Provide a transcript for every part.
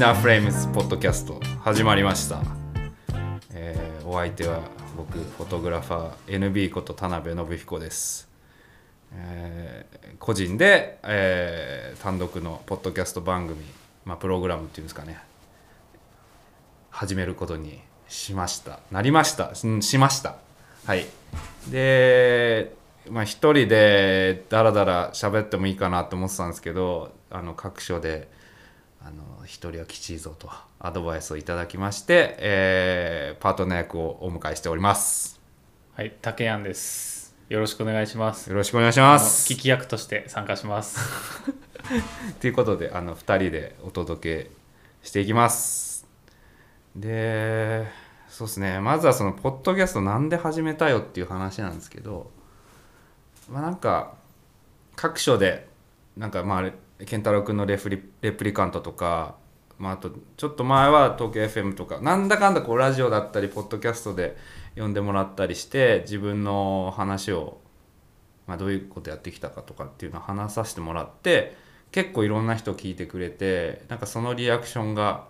ナーフレームズポッドキャスト始まりました、えーお相手は僕フォトグラファー NB こと田辺信彦です、えー個人で、えー単独のポッドキャスト番組、まあ、プログラムっていうんですかね。始めることにしました。なりました。うんしました。はい。でまあ一人でダラダラ喋ってもいいかなと思ってたんですけどあの各所であの一人はきちいぞとアドバイスをいただきまして、えーパートナー役をお迎えしておりますはい、竹やんです。よろしくお願いします。よろしくお願いします聞き役として参加します。ということであの2人でお届けしていきますでそうですねまずはそのポッドキャストなんで始めたよっていう話なんですけどまあなんか各所でなんかまああれ健太郎君のレフリレプリカントとか、まあ、あとちょっと前は東京 FM とかなんだかんだこうラジオだったりポッドキャストで呼んでもらったりして自分の話を、まあ、どういうことやってきたかとかっていうのを話させてもらって結構いろんな人聞いてくれてなんかそのリアクションが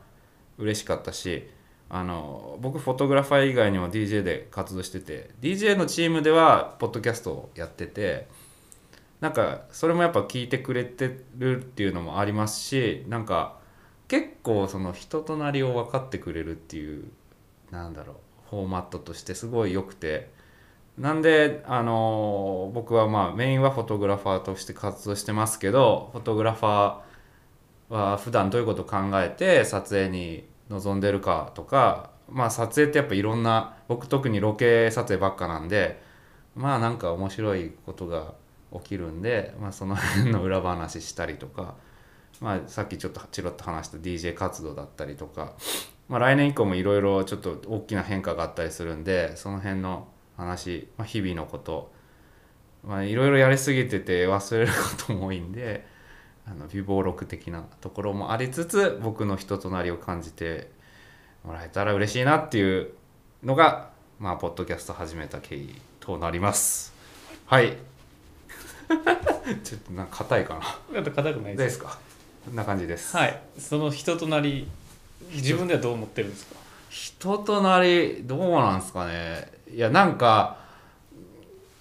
嬉しかったしあの僕フォトグラファー以外にも DJ で活動してて DJ のチームではポッドキャストをやっててなんかそれもやっぱ聞いてくれてるっていうのもありますしなんか結構その人となりを分かってくれるっていうなんだろうフォーマットとしてすごい良くて。なんであの僕はまあメインはフォトグラファーとして活動してますけどフォトグラファーは普段どういうことを考えて撮影に臨んでるかとかまあ撮影ってやっぱいろんな僕特にロケ撮影ばっかなんでまあなんか面白いことが起きるんで、まあ、その辺の裏話したりとか、まあ、さっきちょっとチロッと話した DJ 活動だったりとか、まあ、来年以降もいろいろちょっと大きな変化があったりするんでその辺の話、まあ、日々のことまあいろいろやりすぎてて忘れることも多いんであの美貌録的なところもありつつ僕の人となりを感じてもらえたら嬉しいなっていうのがまあポッドキャスト始めた経緯となります。はい。ちょっとなんか硬いかな。だって硬くないで。す。すか。こんな感じです、はい、その人となり、自分ではどう思ってるんですか？人となりどうなんですかね。いやなんか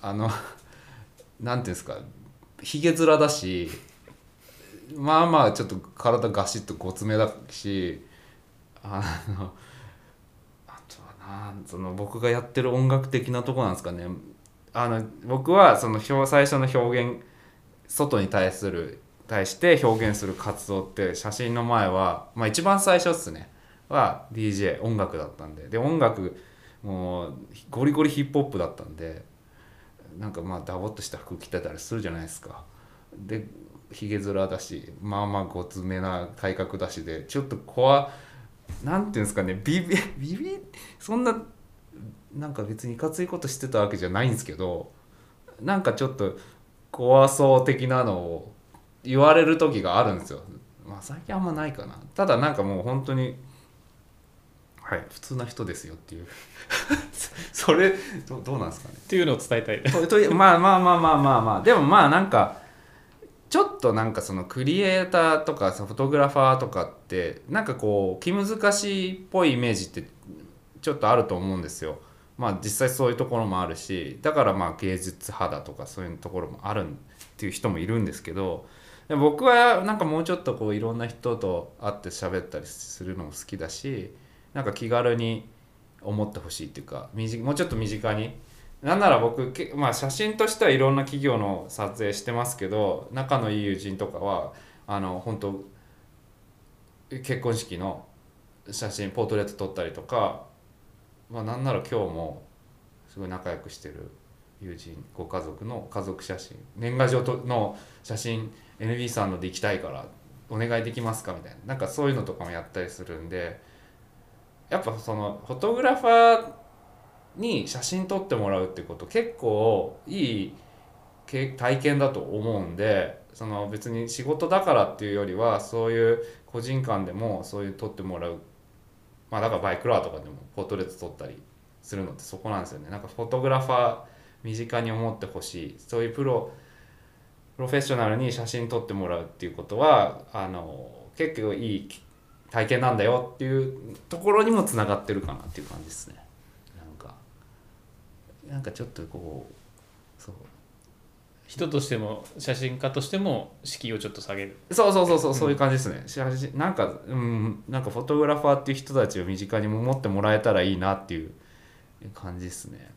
あの なんていうんですか。ひげ面だしまあまあちょっと体ガシッとごつめだしあのあとはなんその僕がやってる音楽的なとこなんですかねあの僕はその表最初の表現外に対する対して表現する活動って写真の前はまあ一番最初っすね。は DJ 音楽だったんで。で音楽もうゴリゴリヒップホップだったんでなんかまあダボっとした服着てたりするじゃないですか。でひげ面だしまあまあごつめな体格だしでちょっと怖なんていうんですかねビビビビそんななんか別にいかついことしてたわけじゃないんですけどなんかちょっと怖そう的なのを言われる時があるんですよ。まあ最近あんまないかな。ただなんかもう本当にはい普通な人ですよっていう。それどどうなんですかね。っていうのを伝えたい。とというまあまあまあまあまあまあ。でもまあなんかちょっとなんかそのクリエイターとかさフォトグラファーとかってなんかこう気難しいっぽいイメージってちょっとあると思うんですよ。まあ実際そういうところもあるしだからまあ芸術派だとかそういうところもあるっていう人もいるんですけど僕はなんかもうちょっとこういろんな人と会って喋ったりするのも好きだしなんか気軽に思ってほしいっていうかもうちょっと身近に。なんなら僕、まあ、写真としてはいろんな企業の撮影してますけど仲のいい友人とかはあの本当結婚式の写真ポートレート撮ったりとか、まあ、なんなら今日もすごい仲良くしてる友人ご家族の家族写真年賀状の写真 NB さんので行きたいからお願いできますかみたいななんかそういうのとかもやったりするんでやっぱそのフォトグラファーに写真撮ってもらうってこと結構いい体験だと思うんでその別に仕事だからっていうよりはそういう個人間でもそういう撮ってもらうまあだからバイクラーとかでもポートレート撮ったりするのってそこなんですよね。なんかフォトグラファー身近に思ってほしい。そういうプロプロフェッショナルに写真撮ってもらうっていうことはあの結構いい体験なんだよっていうところにもつながってるかなっていう感じですね。なんかなんかちょっとこうそう。人としても写真家としても敷居をちょっと下げる。そうそうそうそうそういう感じですね、写真なんかうんなんかフォトグラファーっていう人たちを身近にも持ってもらえたらいいなっていう感じですね。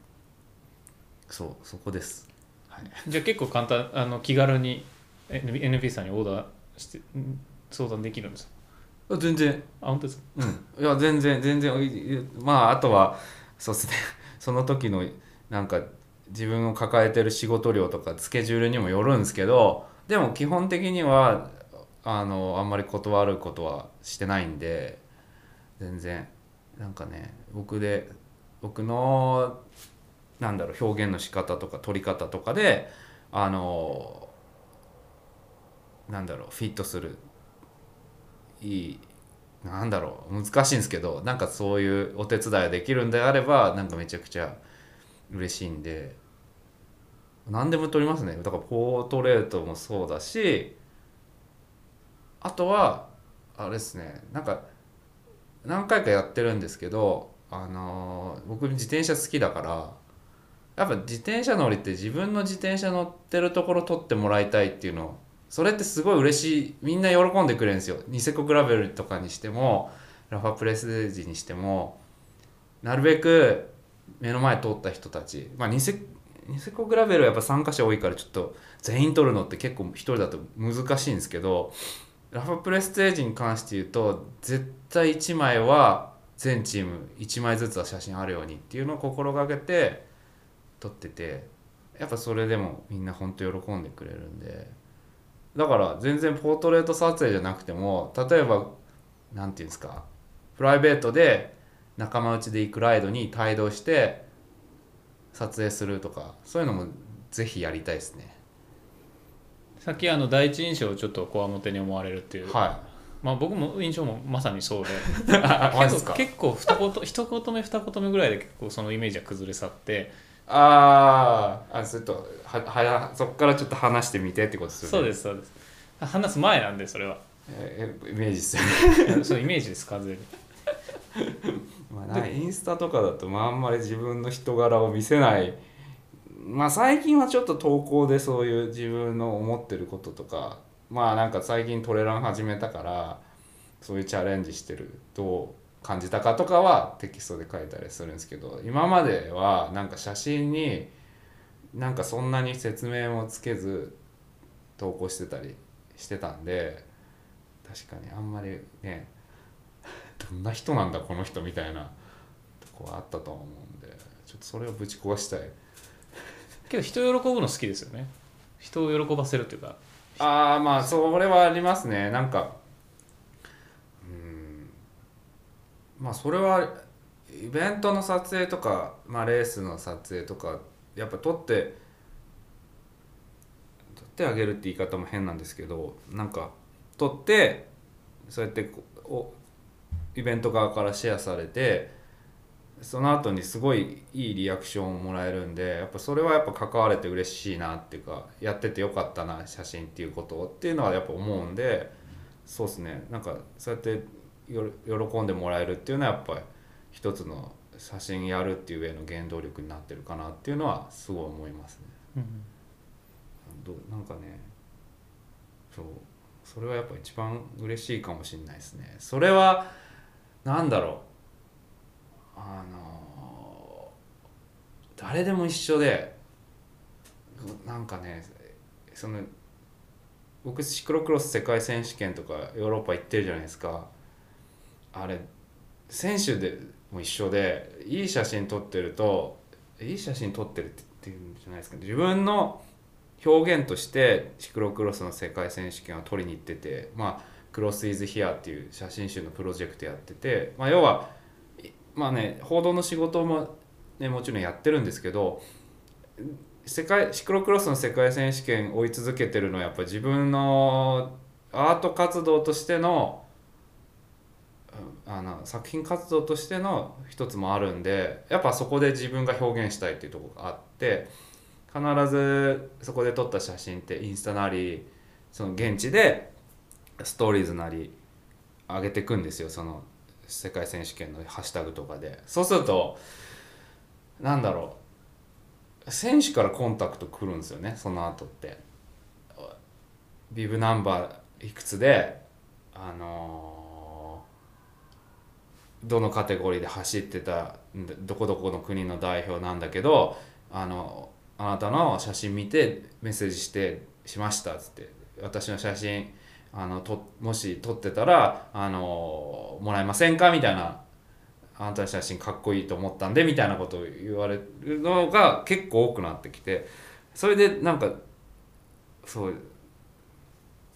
そうそこです。はい。じゃあ結構簡単あの気軽に NP さんにオーダーしてん相談できるんですか？全然。あ本当ですか？うん。いや全然全然まああとはそうですね。その時のなんか自分を抱えてる仕事量とかスケジュールにもよるんですけどでも基本的にはあのあんまり断ることはしてないんで全然なんかね僕で僕のなんだろう表現の仕方とか取り方とかであのなんだろうフィットする。いいなんだろう難しいんですけどなんかそういうお手伝いできるんであればなんかめちゃくちゃ嬉しいんで。何でも撮りますね。だからポートレートもそうだしあとはあれですね。なんか何回かやってるんですけどあのー僕自転車好きだからやっぱ自転車乗りって自分の自転車乗ってるところ撮ってもらいたいっていうのそれってすごい嬉しい。みんな喜んでくれるんですよ。ニセコグラベルとかにしてもラファプレスデージにしてもなるべく目の前通った人たちまあニセニセコグラベルはやっぱ参加者多いからちょっと全員撮るのって結構一人だと難しいんですけどラファプレステージに関して言うと絶対1枚は全チーム1枚ずつは写真あるようにっていうのを心がけて撮っててやっぱそれでもみんな本当喜んでくれるんで。だから全然ポートレート撮影じゃなくても例えばなんていうんですかプライベートで仲間内で行くライドに帯同して撮影するとかそういうのもぜひやりたいですね。さっきあの第一印象をちょっとこわもてに思われるっていう、はまあ、僕も印象もまさにそうで。結構結構一言一言目二言目ぐらいで結構そのイメージは崩れ去って。あーあちょっとははそこからちょっと話してみてってことですよね。そうですそうです。話す前なんでそれは。ええ イメージですよね。そうイメージです完全に まあ、インスタとかだと、まあ、あんまり自分の人柄を見せない。まあ最近はちょっと投稿でそういう自分の思ってることとかまあなんか最近トレラン始めたからそういうチャレンジしてるどう感じたかとかはテキストで書いたりするんですけど今まではなんか写真になんかそんなに説明もつけず投稿してたりしてたんで確かにあんまりねどんな人なんだこの人みたいなとこはあったとは思うんでちょっとそれをぶち壊したい。けど人喜ぶの好きですよね。人を喜ばせるっていうか。ああまあそれはありますね。なんかうん。まあそれはイベントの撮影とか、まあ、レースの撮影とかやっぱ撮って撮ってあげるって言い方も変なんですけどなんか撮ってそうやっておイベント側からシェアされてその後にすごいいいリアクションをもらえるんでやっぱそれはやっぱ関われて嬉しいなっていうかやっててよかったな写真っていうことをっていうのはやっぱ思うんでそうですね。なんかそうやってよ喜んでもらえるっていうのはやっぱり一つの写真やるっていう上の原動力になってるかなっていうのはすごい思いますね。どなんかねそうそれはやっぱ一番嬉しいかもしれないですね。それはなんだろう。あの誰でも一緒でなんかねその僕シクロクロス世界選手権とかヨーロッパ行ってるじゃないですか。あれ選手でも一緒でいい写真撮ってるといい写真撮ってるって言うんじゃないですか。自分の表現としてシクロクロスの世界選手権を取りに行っててまあクロス・イズ・ヒアっていう写真集のプロジェクトやってて、まあ、要はまあね報道の仕事も、ね、もちろんやってるんですけど世界シクロクロスの世界選手権追い続けてるのはやっぱ自分のアート活動としてのあの作品活動としての一つもあるんでやっぱそこで自分が表現したいっていうとこがあって必ずそこで撮った写真ってインスタなりその現地でストーリーズなり上げていくんですよその世界選手権のハッシュタグとかで。そうするとなんだろう。選手からコンタクト来るんですよねその後って。ビブナンバーいくつであのーどのカテゴリーで走ってたどこどこの国の代表なんだけどあのあなたの写真見てメッセージしてしましたっつって。私の写真あのともし撮ってたらあのもらえませんか？みたいなあなたの写真かっこいいと思ったんでみたいなことを言われるのが結構多くなってきてそれでなんかそう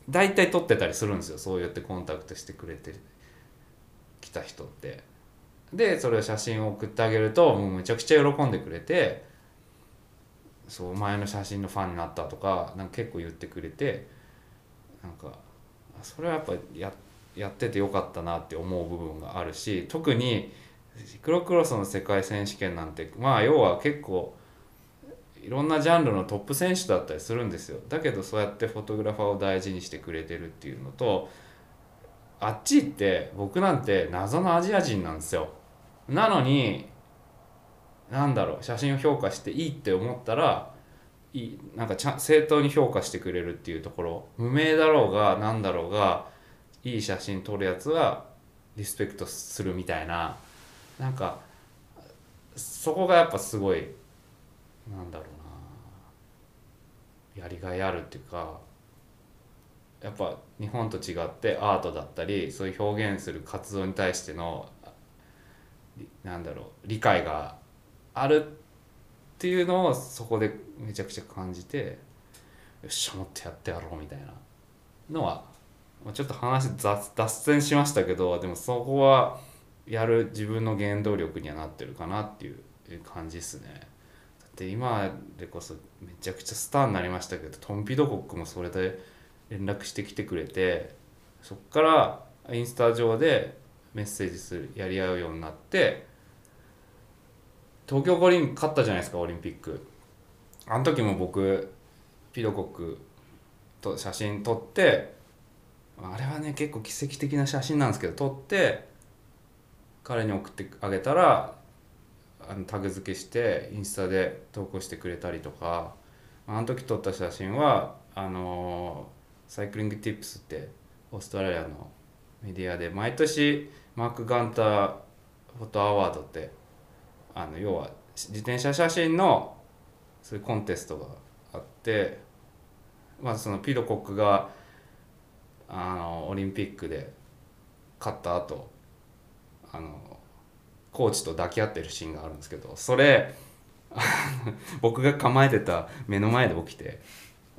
大体撮ってたりするんですよそうやってコンタクトしてくれてきた人って。でそれを写真を送ってあげるともうめちゃくちゃ喜んでくれてそうお前の写真のファンになったとかなんか結構言ってくれてなんかそれはやっぱややっててよかったなって思う部分があるし特にクロクロスの世界選手権なんてまあ要は結構いろんなジャンルのトップ選手だったりするんですよ。だけどそうやってフォトグラファーを大事にしてくれてるっていうのとあっち行って僕なんて謎のアジア人なんですよ。なのになんだろう写真を評価していいって思ったらいなんかちゃ正当に評価してくれるっていうところ。無名だろうがなんだろうがいい写真撮るやつはリスペクトするみたいな。なんかそこがやっぱすごいなんだろうな。やりがいあるっていうかやっぱ日本と違ってアートだったりそういう表現する活動に対してのなんだろう理解があるっていうのをそこでめちゃくちゃ感じてよっしゃもっとやってやろうみたいなのはちょっと話雑脱線しましたけどでもそこはやる自分の原動力にはなってるかなっていう感じですね。だって今でこそめちゃくちゃスターになりましたけどトンピドコックもそれで連絡してきてくれてそっからインスタ上でメッセージするやり合うようになって東京五輪勝ったじゃないですかオリンピック。あの時も僕ピドコックと写真撮ってあれはね結構奇跡的な写真なんですけど撮って彼に送ってあげたらあのタグ付けしてインスタで投稿してくれたりとか。あの時撮った写真はあのサイクリングティップスってオーストラリアのメディアで毎年マーク・ガンターフォトアワードってあの要は自転車写真のそういうコンテストがあってまあそのピドコックがあのオリンピックで勝った後あのコーチと抱き合ってるシーンがあるんですけどそれ 僕が構えてた目の前で起きて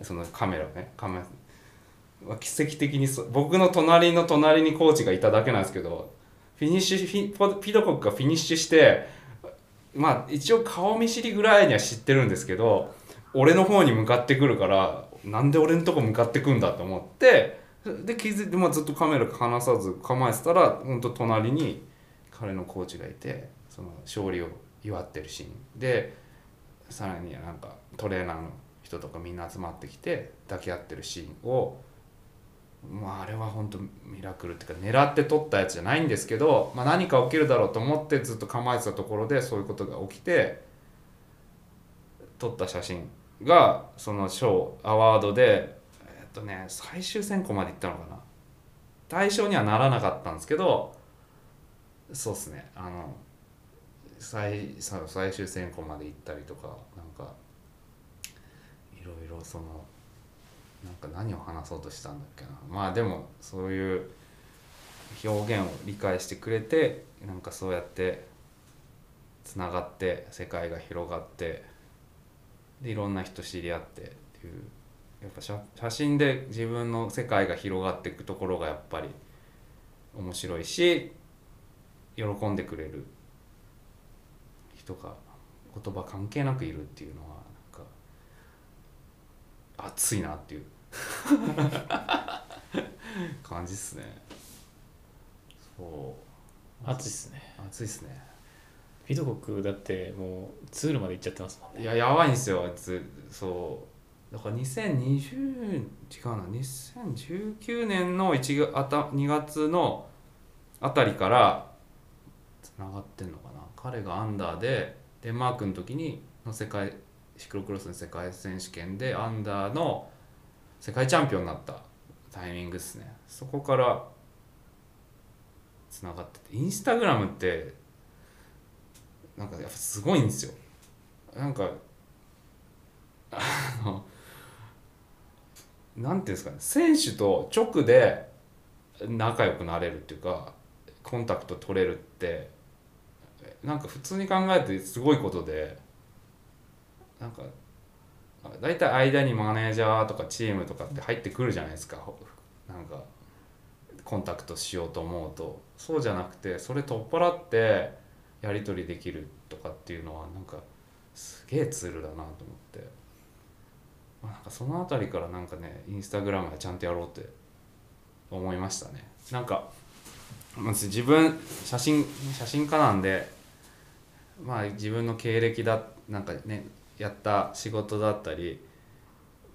そのカメラをねカメラ奇跡的に僕の隣の隣にコーチがいただけなんですけどフィニッシュフィピドコックがフィニッシュしてまあ一応顔見知りぐらいには知ってるんですけど俺の方に向かってくるからなんで俺のとこ向かってくんだと思ってで気づいて、まあ、ずっとカメラ離さず構えてたら本当隣に彼のコーチがいてその勝利を祝ってるシーン。でさらになんかトレーナーの人とかみんな集まってきて抱き合ってるシーンをまああれは本当ミラクルっていうか狙って撮ったやつじゃないんですけど、まあ、何か起きるだろうと思ってずっと構えてたところでそういうことが起きて撮った写真がその賞アワードでえっとね最終選考まで行ったのかな。対象にはならなかったんですけどそうっすね。あの最最最終選考まで行ったりとかなんかいろいろそのなんか何を話そうとしたんだっけな。まあでもそういう表現を理解してくれてなんかそうやってつながって世界が広がってでいろんな人知り合ってっていうやっぱ写写真で自分の世界が広がっていくところがやっぱり面白いし喜んでくれる人が言葉関係なくいるっていうのは熱いなっていう。感じっすね。そう。熱いっすね。熱いっすね。ピドコックだってもうツールまで行っちゃってますもんね。いややばいんですよあいつ。そう。だから2020違うな。2019年の1月あた2月のあたりからつながってんのかな。彼がアンダーでデンマークの時にの世界シクロクロスの世界選手権でアンダーの世界チャンピオンになったタイミングですね。そこからつながっててインスタグラムってなんかやっぱすごいんですよ。なんかあのなんていうんですかね。選手と直で仲良くなれるっていうかコンタクト取れるってなんか普通に考えてすごいことでなんか大体間にマネージャーとかチームとかって入ってくるじゃないですか。なんかコンタクトしようと思うと。そうじゃなくてそれ取っ払ってやり取りできるとかっていうのはなんかすげえツールだなと思って、まあ、なんかその辺りからなんかねインスタグラムはちゃんとやろうって思いましたね。なんか自分写真写真家なんでまあ自分の経歴だなんかねやった仕事だったり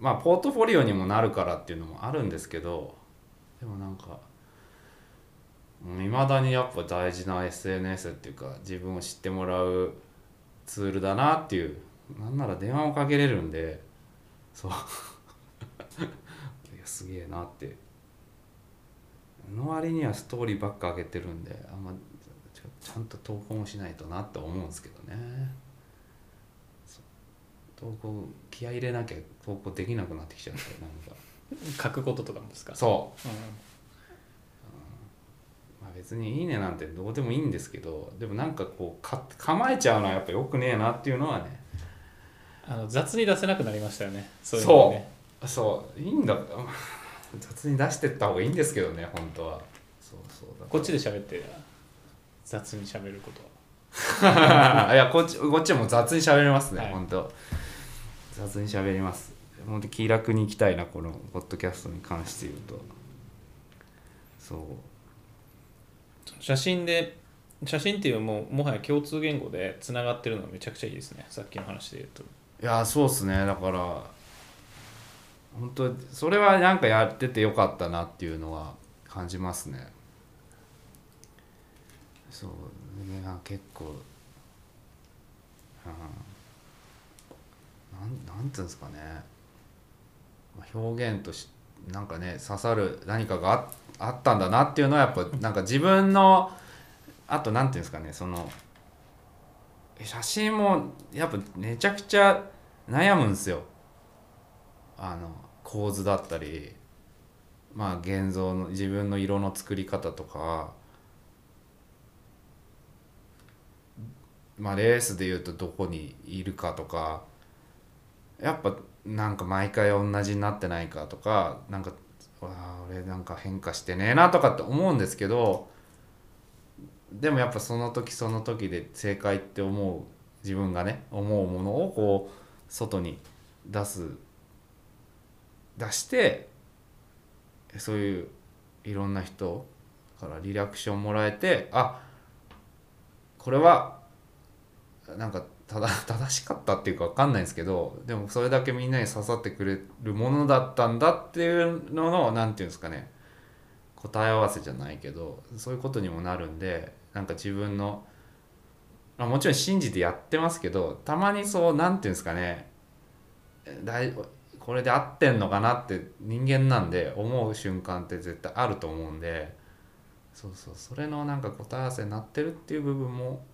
まあポートフォリオにもなるからっていうのもあるんですけどでもなんかいまだにやっぱ大事な SNS っていうか自分を知ってもらうツールだなっていうなんなら電話もかけれるんでそう。いやすげえなって。の割にはストーリーばっか上げてるんであんまちゃんと投稿もしないとなって思うんですけどね。投稿気合い入れなきゃ投稿できなくなってきちゃうんでなんか。書くこととかもですか？そう。うん。まあ、別に「いいね」なんてどうでもいいんですけどでもなんかこうか構えちゃうのはやっぱよくねえなっていうのはね。あの雑に出せなくなりましたよね。そういうのはね。そう。いいんだ。雑に出してった方がいいんですけどね本当は。そうそう。だこっちで喋って雑に喋ることは。いやこっちこっちも雑に喋れますね、はい。本当雑に喋ります。本当気楽に行きたいなこのポッドキャストに関して言うと。そう。写真で写真っていうもうもはや共通言語でつながってるのはめちゃくちゃいいですね。さっきの話で言うと。いやそうっすね。だから本当それはなんかやっててよかったなっていうのは感じますね。そう。ねあ結構うんなんなんていうんですかね。表現としなんかね刺さる何かがああったんだなっていうのはやっぱなんか自分のあとなんていうんですかねその写真もやっぱめちゃくちゃ悩むんですよ。あの構図だったりまあ現像の自分の色の作り方とかまあレースでいうとどこにいるかとかやっぱなんか毎回同じになってないかとかなんかわ俺なんか変化してねえなとかって思うんですけどでもやっぱその時その時で正解って思う自分がね思うものをこう外に出す出してそういういろんな人からリラクションもらえてあこれはなんかただ 正しかったっていうか分かんないんですけどでもそれだけみんなに刺さってくれるものだったんだっていうのの何て言うんですかね答え合わせじゃないけどそういうことにもなるんでなんか自分のあもちろん信じてやってますけどたまにそう何て言うんですかね大これで合ってんのかなって人間なんで思う瞬間って絶対あると思うんでそうそうそれのなんか答え合わせになってるっていう部分も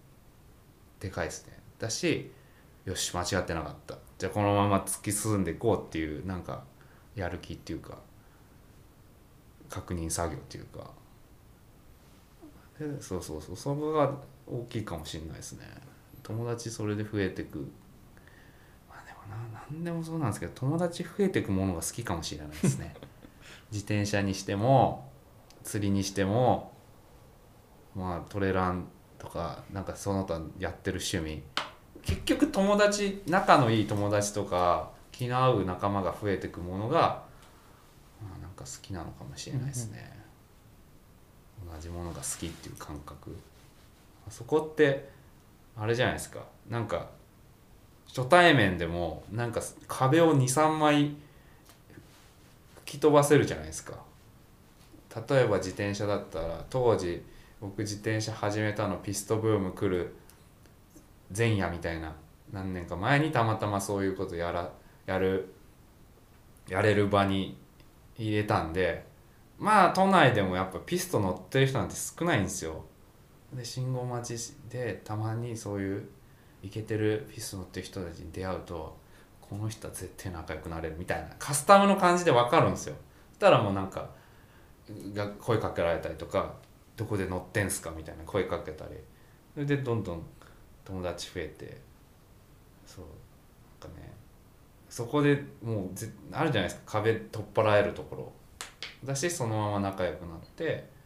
でかいですね。だしよし間違ってなかった。じゃあこのまま突き進んでいこうっていうなんかやる気っていうか確認作業っていうか。でそうそうそう。そこが大きいかもしれないですね。友達それで増えてく。まあでもな何でもそうなんですけど友達増えてくものが好きかもしれないですね。自転車にしても釣りにしてもまあトレランとかなんかその他やってる趣味。結局友達仲のいい友達とか気の合う仲間が増えてくものが、まあ、なんか好きなのかもしれないですね、同じものが好きっていう感覚。そこってあれじゃないですか。なんか初対面でもなんか壁を23枚吹き飛ばせるじゃないですか。例えば自転車だったら当時僕自転車始めたのピストブーム来る前夜みたいな何年か前にたまたまそういうことやらやるやれる場に入れたんでまあ都内でもやっぱピスト乗ってる人なんて少ないんですよ。で信号待ちでたまにそういうイケてるピスト乗ってる人たちに出会うとこの人は絶対仲良くなれるみたいなカスタムの感じで分かるんですよ。そしたらもうなんかが声かけられたりとか「どこで乗ってんすか?」みたいな声かけたり。それでどんどん友達増えて。そう。なんかねそこでもうぜあるじゃないですか。壁取っ払えるところ。だしそのまま仲良くなって。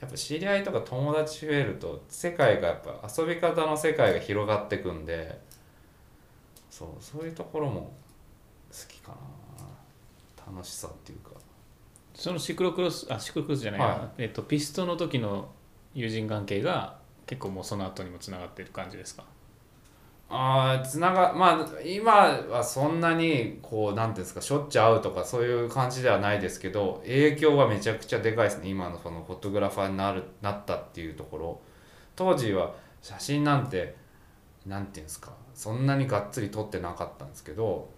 やっぱ知り合いとか友達増えると世界がやっぱ遊び方の世界が広がってくんで。そうそういうところも好きかな。楽しさっていうか。そのシクロクロスあシクロクロスじゃないな、はえっと、ピストの時の友人関係が結構もうその後にもつながってる感じですか？ああつながまあ今はそんなにこうなんていうんですかしょっちゅう会うとかそういう感じではないですけど影響はめちゃくちゃでかいですね。今のそのフォトグラファーになるなったっていうところ。当時は写真なんてなんていうんですかそんなにがっつり撮ってなかったんですけど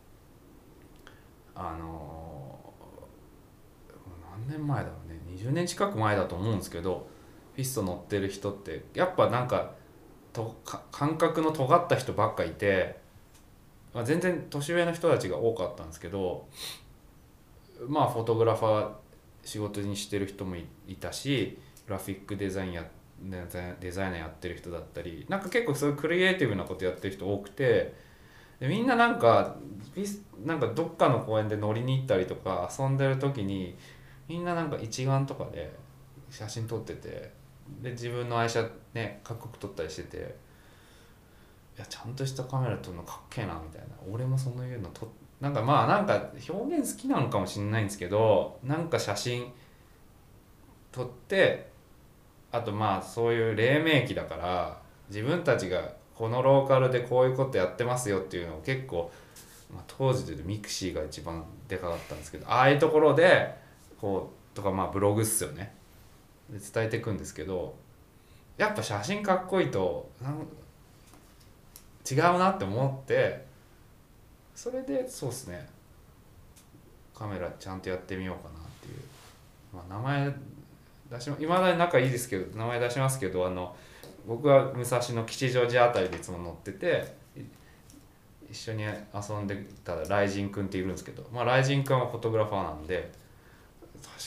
あの年前だろうね。20年近く前だと思うんですけどピスト乗ってる人ってやっぱなんかと感覚の尖った人ばっかいて、まあ、全然年上の人たちが多かったんですけどまあフォトグラファー仕事にしてる人もいたしグラフィックデザインやデザイナーやってる人だったりなんか結構そういうクリエイティブなことやってる人多くてでみんななんかなんかどっかの公園で乗りに行ったりとか遊んでる時にみんななんか一眼とかで写真撮っててで自分の愛車ねかっこよく撮ったりしてていやちゃんとしたカメラ撮るのかっけえなみたいな。俺もそういうの撮なんかまあなんか表現好きなのかもしれないんですけどなんか写真撮ってあとまあそういう黎明期だから自分たちがこのローカルでこういうことやってますよっていうのを結構、まあ、当時で言うとミクシーが一番でかかったんですけどああいうところでこうとかまあブログっすよね。で伝えていくんですけどやっぱ写真かっこいいと違うなって思ってそれでそうですね。カメラちゃんとやってみようかなっていう、まあ、名前出しいまだに仲いいですけど名前出しますけどあの僕は武蔵野吉祥寺あたりでいつも乗ってて一緒に遊んでたライジンくんっているんですけど、まあ、ライジンくんはフォトグラファーなんで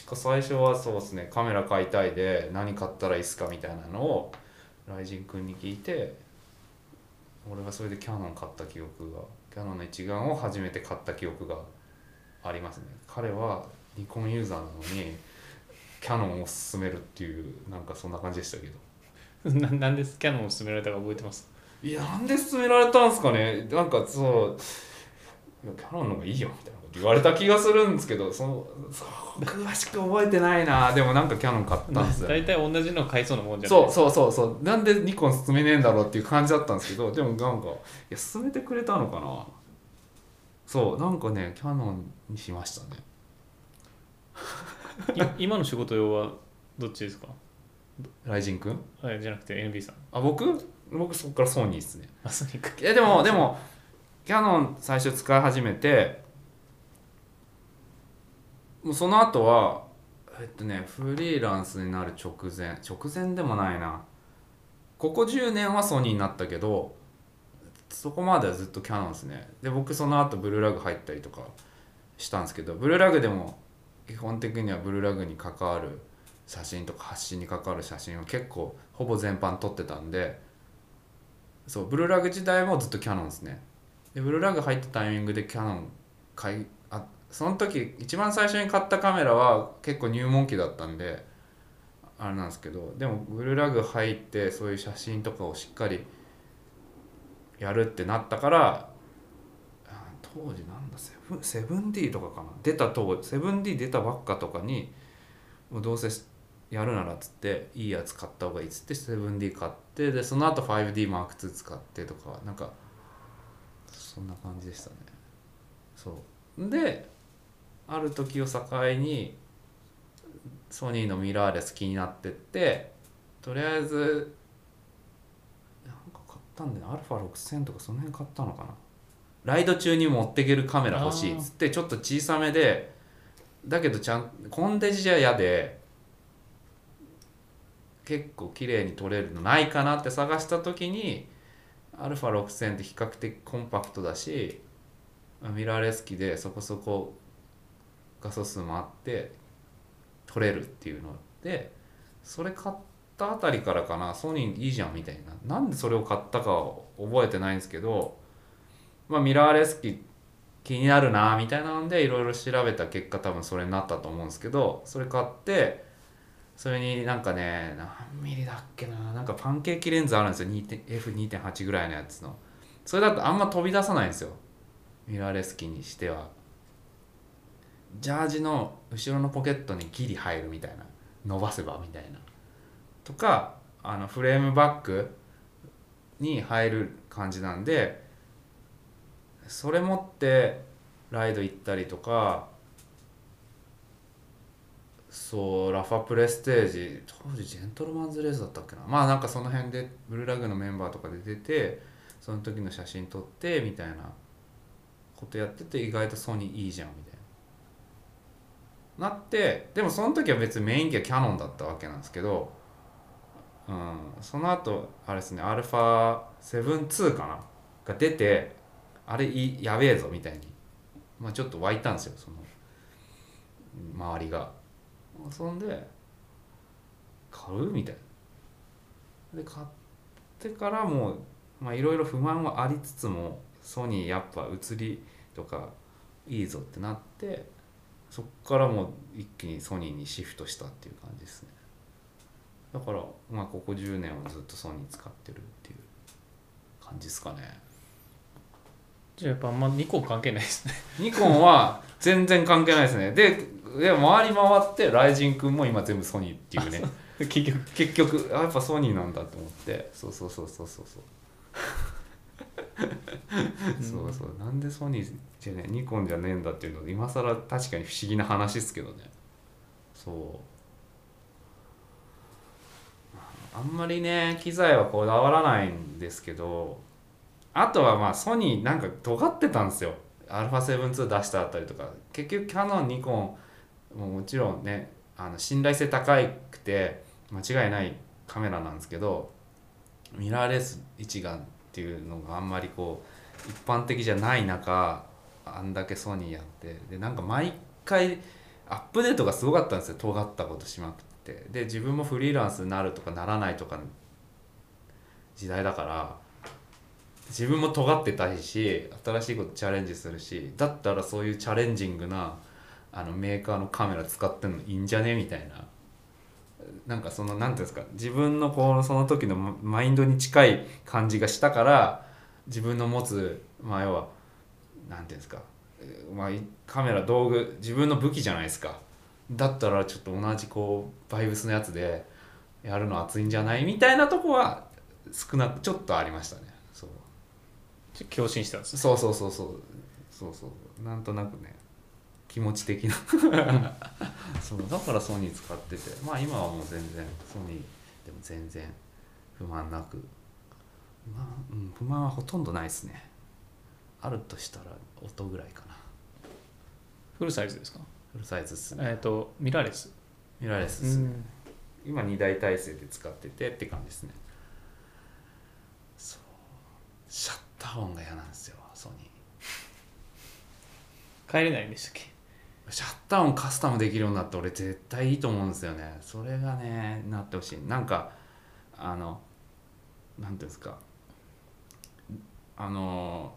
確か最初はそうですね。カメラ買いたいで何買ったらいいっすかみたいなのをライジンくんに聞いて俺はそれでキャノン買った記憶がキャノンの一眼を初めて買った記憶がありますね。彼はニコンユーザーなのにキャノンを勧めるっていうなんかそんな感じでしたけど。ななんでキャノンを勧められたか覚えてます？いやなんで勧められたんですかね。なんかそうキャノンの方がいいよみたいな言われた気がするんですけどそのそう詳しく覚えてないな。でもなんかキャノン買ったんですよ。大体同じの買いそうなもんじゃない。そうそうそうそう。なんでニコン勧めねえんだろうっていう感じだったんですけどでもなんかいや勧めてくれたのかな。そうなんかねキャノンにしましたね。い今の仕事用はどっちですか？ライジンくんあじゃなくて NB さん。あ僕？僕そこからソニーですね。あソニックいやでもでもキャノン最初使い始めてもうその後はえっとねフリーランスになる直前。直前でもないな。ここ10年はソニーになったけどそこまではずっとキャノンですね。で僕その後ブルーラグ入ったりとかしたんですけどブルーラグでも基本的にはブルーラグに関わる写真とか発信に関わる写真を結構ほぼ全般撮ってたんでそうブルーラグ時代もずっとキャノンですね。でブルーラグ入ったタイミングでキャノン買いその時一番最初に買ったカメラは結構入門機だったんであれなんですけどでもブルラグ入ってそういう写真とかをしっかりやるってなったから当時なんだセブセブン D とかかな。出た当時セブン D 出たばっかとかにもうどうせやるならっつっていいやつ買った方がいいっつって 7D 買ってでその後 5DM2 使ってとかなんかそんな感じでしたね。そう。である時を境にソニーのミラーレス気になってってとりあえずなんか買ったんだよ。アルファ6000とかその辺買ったのかな。ライド中に持ってけるカメラ欲しいっつってちょっと小さめでだけどちゃんコンデジじゃ嫌で結構綺麗に撮れるのないかなって探した時にアルファ6000って比較的コンパクトだしミラーレス機でそこそこ画素数もあって撮れるっていうのでそれ買ったあたりからかなソニーいいじゃんみたいななんでそれを買ったかは覚えてないんですけどまあミラーレス機気になるなみたいなのでいろいろ調べた結果多分それになったと思うんですけどそれ買ってそれになんかね何ミリだっけななんかパンケーキレンズあるんですよ F2.8 ぐらいのやつのそれだとあんま飛び出さないんですよミラーレス機にしてはジャージの後ろのポケットにギリ入るみたいな。伸ばせばみたいな。とかあのフレームバッグに入る感じなんでそれ持ってライド行ったりとかそうラファプレステージ当時ジェントルマンズレースだったっけな。まあなんかその辺でブルーラグのメンバーとかで出てその時の写真撮ってみたいなことやってて意外とソニーいいじゃんみたいな。なってでもその時は別にメイン機はキャノンだったわけなんですけど、うん、その後あれですね α7-2 かな？が出てあれいやべえぞみたいに、まあ、ちょっと湧いたんですよその周りが。そんで買うみたいな。で買ってからもういろいろ不満はありつつもソニーやっぱ映りとかいいぞってなってそっからもう一気にソニーにシフトしたっていう感じですね。だからまあここ10年はずっとソニー使ってるっていう感じですかね。じゃあやっぱあんまニコン関係ないですね。ニコンは全然関係ないですね。でで回り回ってライジン君も今全部ソニーっていうね。結局。結局あやっぱソニーなんだと思って。そうそうそうそうそうそう そうそうなんでソニーじゃねニコンじゃねえんだっていうの今更確かに不思議な話ですけどね。そう。あんまりね機材はこだわらないんですけどあとはまあソニーなんか尖ってたんですよ。α7-2 出したあたりとか。結局キャノンニコンももちろんねあの信頼性高くて間違いないカメラなんですけどミラーレス一眼っていうのがあんまりこう一般的じゃない中あんだけソニーやって。でなんか毎回アップデートがすごかったんですよ。尖ったことしまくって。で自分もフリーランスになるとかならないとか時代だから。自分も尖ってたいし新しいことチャレンジするしだったらそういうチャレンジングなあのメーカーのカメラ使ってんのいいんじゃねみたいな。なんかその何ていうんですか。自分のこうその時のマインドに近い感じがしたから自分の持つまあ要は何ていうんですか、まあ、カメラ道具自分の武器じゃないですか。だったらちょっと同じこうバイブスのやつでやるの熱いんじゃない？みたいなとこは少なくちょっとありましたね。そう。共振したんですそうそうそうそう。そうそう。なんとなくね気持ち的な。そう。だからソニー使ってて。まあ今はもう全然ソニーでも全然不満なくまあ、うん、不満はほとんどないですね。あるとしたら音ぐらいかな。フルサイズですか？フルサイズっすね。えっ、とミラーレス。ミラーレスっすね、今2台体制で使っててって感じですね。そう。シャッター音が嫌なんですよソニー。帰れないんでしたっけ？シャッター音カスタムできるようになって俺絶対いいと思うんですよね。それがねなってほしい。なんかあのなんていうんですか？あの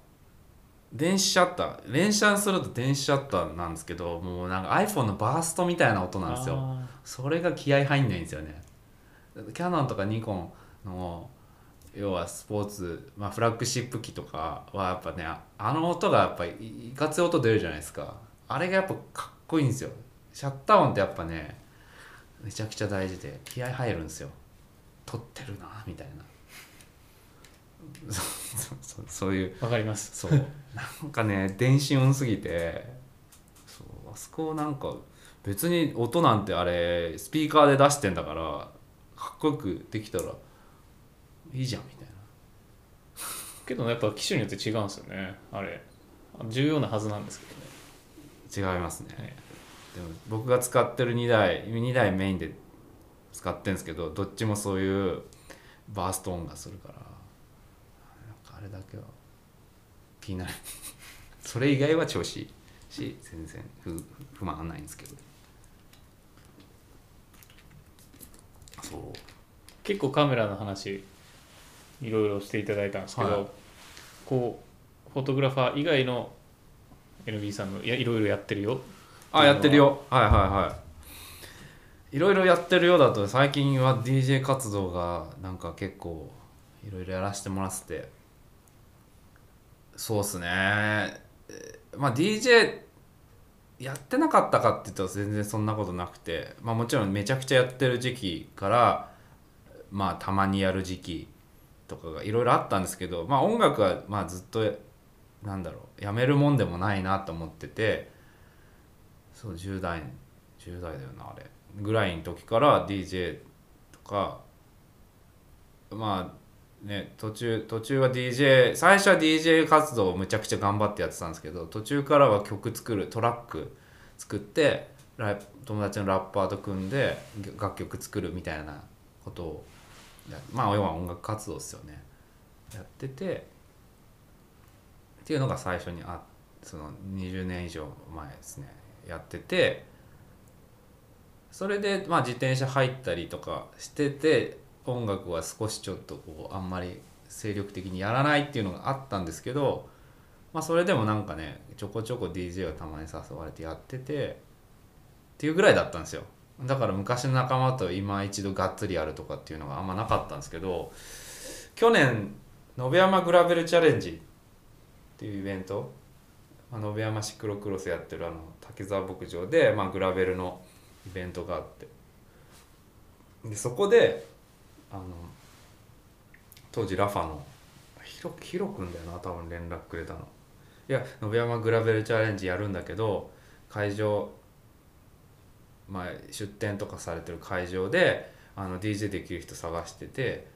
電子シャッター連シャンすると電子シャッターなんですけどもうなんか iPhone のバーストみたいな音なんですよ。あそれが気合入んないんですよね。キャノンとかニコンの要はスポーツ、まあ、フラッグシップ機とかはやっぱねああの音がやっぱりいかつい音出るじゃないですか。あれがやっぱかっこいいんですよ。シャッター音ってやっぱねめちゃくちゃ大事で気合入るんですよ。撮ってるなみたいなそうそうそうそういう。ーわかります。そう。なんかね電子音すぎてそうあそこなんか別に音なんてあれスピーカーで出してんだからかっこよくできたらいいじゃんみたいな。けどやっぱ機種によって違うんですよねあれ。重要なはずなんですけどね。違いますね、はいでも僕が使ってる2台2台メインで使ってるんですけどどっちもそういうバースト音がするからあれだけは気になる。それ以外は調子いいし全然不不満はないんですけど。そう。結構カメラの話いろいろしていただいたんですけど、はい。こうフォトグラファー以外の NB さんのいやいろいろやってるよ。あやってるよ。はいはいはい。いろいろやってるようだと最近は DJ 活動がなんか結構いろいろやらせてもらっててそうっすね。まあ DJ やってなかったかって言ったら全然そんなことなくてまあもちろんめちゃくちゃやってる時期からまあたまにやる時期とかがいろいろあったんですけどまあ音楽はまあずっとなんだろうやめるもんでもないなと思っててそう10代10代だよなあれ。ぐらいの時から DJ とかまあね途中途中は DJ 最初は DJ 活動をむちゃくちゃ頑張ってやってたんですけど途中からは曲作るトラック作ってライ友達のラッパーと組んで楽曲作るみたいなことをまあ要は音楽活動ですよね。やっててっていうのが最初にあその20年以上前ですね。やっててそれでまあ自転車入ったりとかしてて音楽は少しちょっとこうあんまり精力的にやらないっていうのがあったんですけどまあそれでもなんかねちょこちょこ DJ をたまに誘われてやっててっていうぐらいだったんですよ。だから昔の仲間と今一度がっつりやるとかっていうのがあんまなかったんですけど去年延山グラベルチャレンジっていうイベントまあ、延山シクロクロスやってるあの竹沢牧場で、まあ、グラベルのイベントがあって。でそこであの当時ラファのヒロヒロ君だよな多分連絡くれたのいや延山グラベルチャレンジやるんだけど会場まあ出店とかされてる会場であの DJ できる人探してて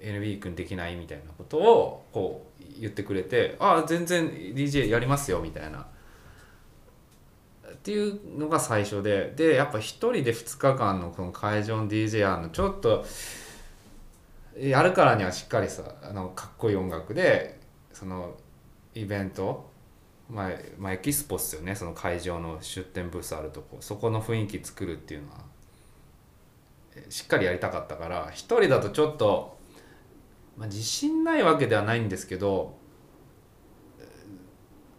NB 君できないみたいなことをこう言ってくれて「ああ全然 DJ やりますよ」みたいな。っていうのが最初ででやっぱ一人で2日間のこの会場の DJ やるのちょっとやるからにはしっかりさあのかっこいい音楽でそのイベントまあ、まあ、エキスポっすよね。その会場の出店ブースあるとこ。そこの雰囲気作るっていうのはしっかりやりたかったから一人だとちょっと、まあ、自信ないわけではないんですけど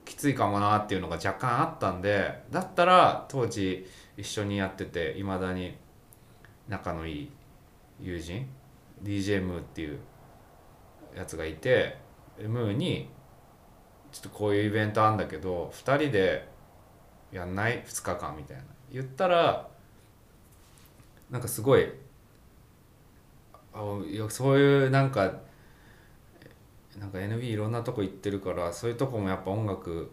きついかもなっていうのが若干あったんでだったら当時一緒にやってていまだに仲のいい友人 DJ ムーっていうやつがいてムーにちょっとこういうイベントあんだけど2人でやんない？2日間みたいな。言ったらなんかすごいあそういうなんかなんか NB いろんなとこ行ってるからそういうとこもやっぱ音楽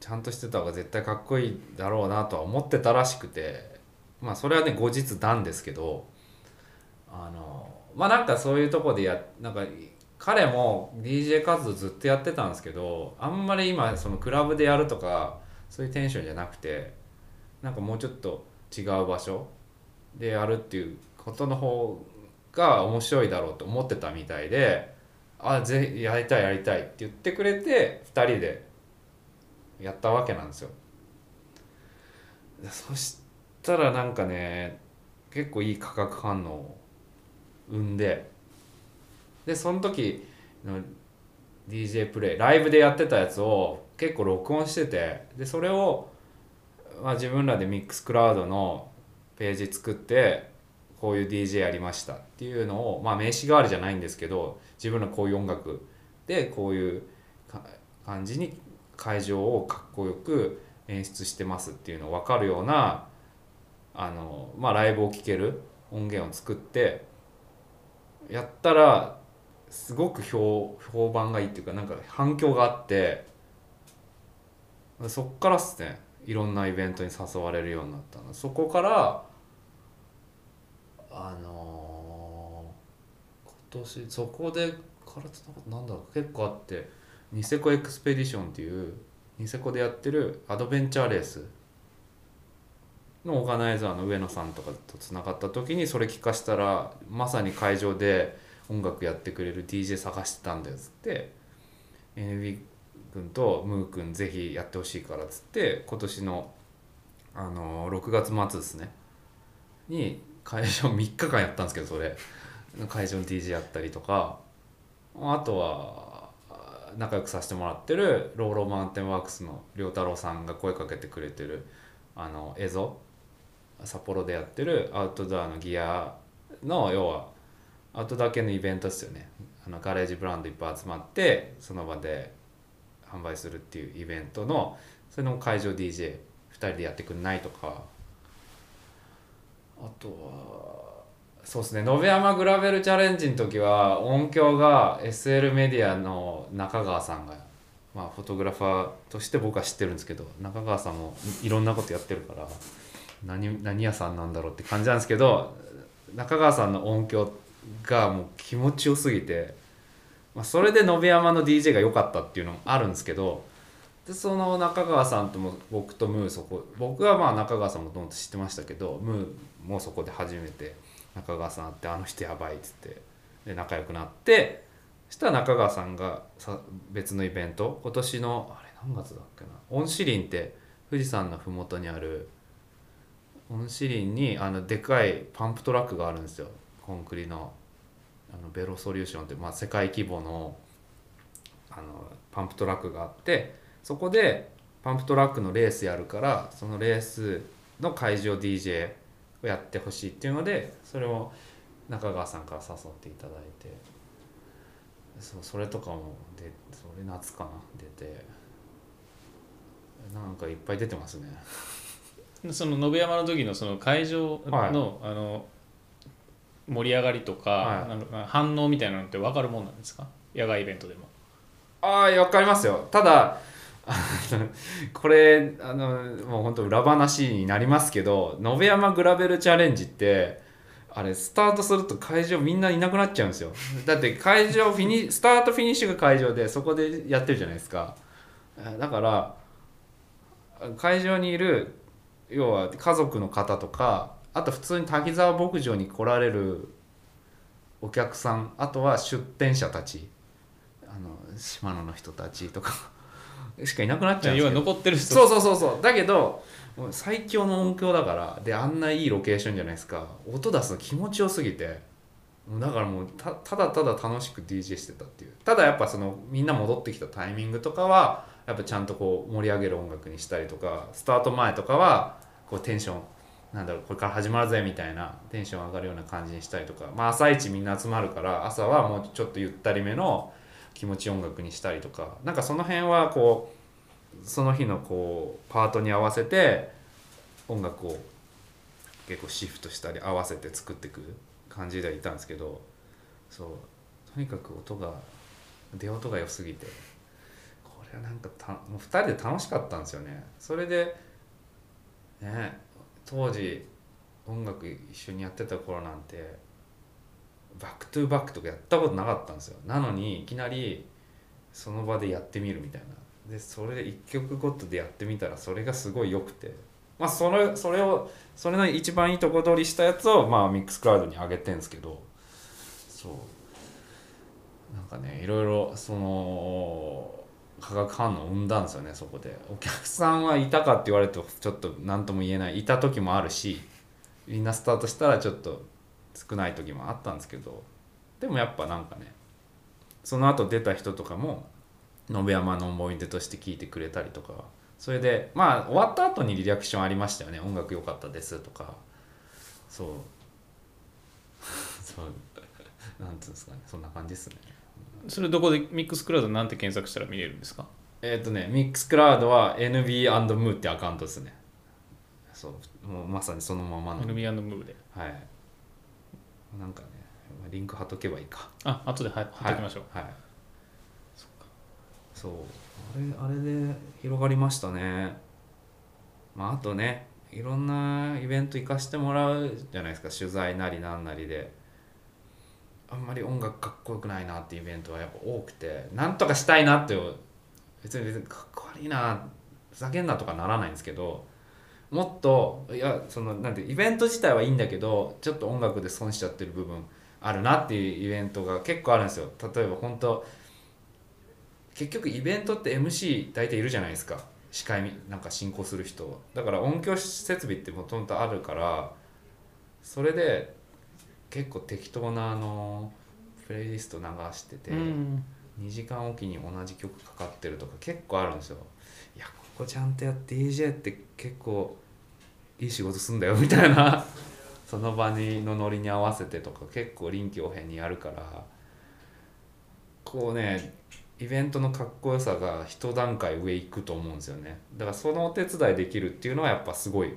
ちゃんとしてた方が絶対かっこいいだろうなとは思ってたらしくてまあそれはね後日談ですけどあのまあなんかそういうとこでやなんか彼も DJ 活動ずっとやってたんですけどあんまり今そのクラブでやるとかそういうテンションじゃなくてなんかもうちょっと違う場所でやるっていうことの方が面白いだろうと思ってたみたいで「あぜやりたいやりたい」って言ってくれて2人でやったわけなんですよ。そしたらなんかね結構いい化学反応生んででその時の DJ プレイライブでやってたやつを結構録音しててでそれを、まあ、自分らでミックスクラウドのページ作ってこういう DJ やりましたっていうのを、まあ、名刺代わりじゃないんですけど自分らこういう音楽でこういう感じに会場をかっこよく演出してますっていうのを分かるようなあの、まあ、ライブを聴ける音源を作ってやったらすごく評評判がいいっていうかなんか反響があってそっからっすね。いろんなイベントに誘われるようになったの。そこからあの今年そこでからつながったなんだろう結構あってニセコエクスペディションっていうニセコでやってるアドベンチャーレース。のオーガナイザーの上野さんとかとつながった時にそれ聞かしたらまさに会場で音楽やってくれる DJ 探してたんだよっつって NB 君とムー君ぜひやってほしいからっつって今年のあの6月末ですねに会場3日間やったんですけどそれ。会場の DJ やったりとか。あとは仲良くさせてもらってるローローマウンテンワークスの良太郎さんが声かけてくれてるあの映像。札幌でやってるアウトドアのギアの要はアウトドア系のイベントですよね。あのガレージブランドいっぱい集まってその場で販売するっていうイベントのそれの会場 DJ2 人でやってくんないとか。あとはそうですね。延山グラベルチャレンジの時は音響が SL メディアの中川さんが、まあ、フォトグラファーとして僕は知ってるんですけど中川さんもいろんなことやってるから何何屋さんなんだろうって感じなんですけど中川さんの音響がもう気持ちよすぎて、まあ、それで延山の DJ が良かったっていうのもあるんですけどでその中川さんとも僕とムーそこ僕はまあ中川さんもともと知ってましたけどムーもそこで初めて中川さん会ってあの人やばいっつってで仲良くなってそしたら中川さんがさ別のイベント今年のあれ何月だっけな恩賜林って富士山の麓にある恩賜林にあのでかいパンプトラックがあるんですよ。コンクリのあのベロソリューションって、まあ、世界規模のあのパンプトラックがあってそこでパンプトラックのレースやるからそのレースの会場 DJ をやってほしいっていうのでそれを中川さんから誘っていただいてそうそれとかもでそれ夏かな出て。なんかいっぱい出てますね。その延山の時のその会場の,、はい。あの盛り上がりとか,、はい。反応みたいなのって分かるもんなんですか？野外イベントでも。ああわかりますよ。ただこれあのもう本当裏話になりますけど延山グラベルチャレンジってあれスタートすると会場みんないなくなっちゃうんですよ。だって会場フィニ スタートフィニッシュが会場でそこでやってるじゃないですか。だから会場にいる要は家族の方とかあと普通に滝沢牧場に来られるお客さんあとは出店者たちあの島野の人たちとかしかいなくなっちゃうんです残ってる人。そうそうそうそう。だけど最強の音響だからであんないいロケーションじゃないですか。音出すの気持ちよすぎてだからもうたただただ楽しく DJ してたっていう。ただやっぱそのみんな戻ってきたタイミングとかはやっぱちゃんとこう盛り上げる音楽にしたりとかスタート前とかはこうテンションなんだろうこれから始まるぜみたいなテンション上がるような感じにしたりとか、まあ、朝一みんな集まるから朝はもうちょっとゆったりめの気持ち音楽にしたりとかなんかその辺はこうその日のこうパートに合わせて音楽を結構シフトしたり合わせて作っていく感じではいたんですけどそうとにかく音が出音が良すぎてれはなんかた2人で楽しかったんですよね。それでね当時音楽一緒にやってた頃なんてバックトゥーバックとかやったことなかったんですよ。なのにいきなりその場でやってみるみたいな。でそれで1曲ごとでやってみたらそれがすごい良くて。まあそれそれをそれの一番いいとこ取りしたやつをまあミックスクラウドに上げてんですけど。そう。なんかねいろいろその化学反応を生んだんですよねそこで。お客さんはいたかって言われるとちょっと何とも言えない。いた時もあるしみんなスタートしたらちょっと少ない時もあったんですけど。でもやっぱなんかねその後出た人とかも延山の思い出として聞いてくれたりとか。それでまあ終わった後にリアクションありましたよね。音楽良かったですとか。そう。そう。なんていうんですかね。そんな感じですね。それどこでミックスクラウドなんて検索したら見れるんですか？えっ、とねミックスクラウドは NB&MOO ってアカウントですね。そうもうまさにそのままの。NB& ムーブで。はい。なんかねまあリンク貼っとけばいいか。あ後で貼っときましょう、はい、はい、そう。あれあれで広がりましたね。まああとねいろんなイベント行かしてもらうじゃないですか。取材なりなんなりであんまり音楽かっこよくないなっていうイベントはやっぱ多くてなんとかしたいなって別に別にかっこ悪いなふざけんなとかならないんですけどもっといやそのなんてイベント自体はいいんだけどちょっと音楽で損しちゃってる部分あるなっていうイベントが結構あるんですよ。例えば本当結局イベントって MC 大体いるじゃないですか。司会なんか進行する人だから音響設備ってもともとあるからそれで結構適当なあのプレイリスト流してて、うん。2時間おきに同じ曲かかってるとか結構あるんですよ。いやここちゃんとやって DJ って結構いい仕事すんだよみたいな。その場にのノリに合わせてとか結構臨機応変にやるから。こうねイベントのかっこよさが一段階上行くと思うんですよね。だからそのお手伝いできるっていうのはやっぱすごい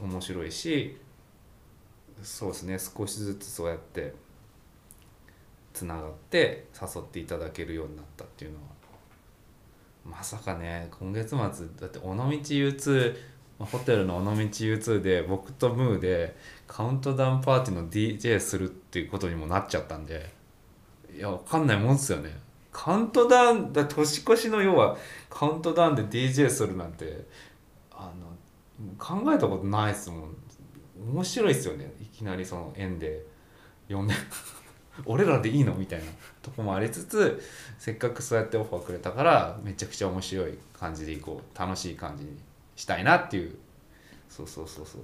面白いしそうですね。少しずつそうやってつながって誘っていただけるようになったっていうのは。まさかね。今月末だって尾道 U2 ホテルの尾道 U2 で僕とムーでカウントダウンパーティーの DJ するっていうことにもなっちゃったんで。いやわかんないもんですよね。カウントダウンだ年越しの要はカウントダウンで DJ するなんてあの考えたことないですもん。面白いですよね。いきなりその縁で呼んで。俺らでいいの？みたいなとこもありつつせっかくそうやってオファーくれたからめちゃくちゃ面白い感じでいこう楽しい感じにしたいなっていう。そうそうそうそう。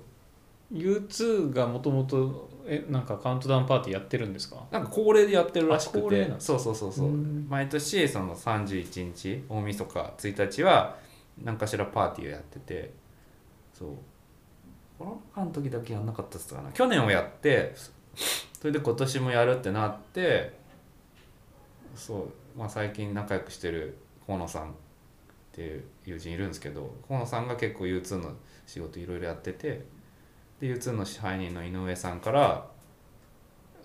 U2 がもともとえなんかカウントダウンパーティーやってるんですか？なんか恒例でやってるらしくて。そうそうそうそう。うん。毎年その31日大晦日1日は何かしらパーティーをやってて。そうコロナ禍の時だけやんなかったっすかな。去年はやってそれで今年もやるってなってそう、まあ、最近仲良くしてる河野さんっていう友人いるんですけど河野さんが結構 U2 の仕事いろいろやっててで U2 の支配人の井上さんから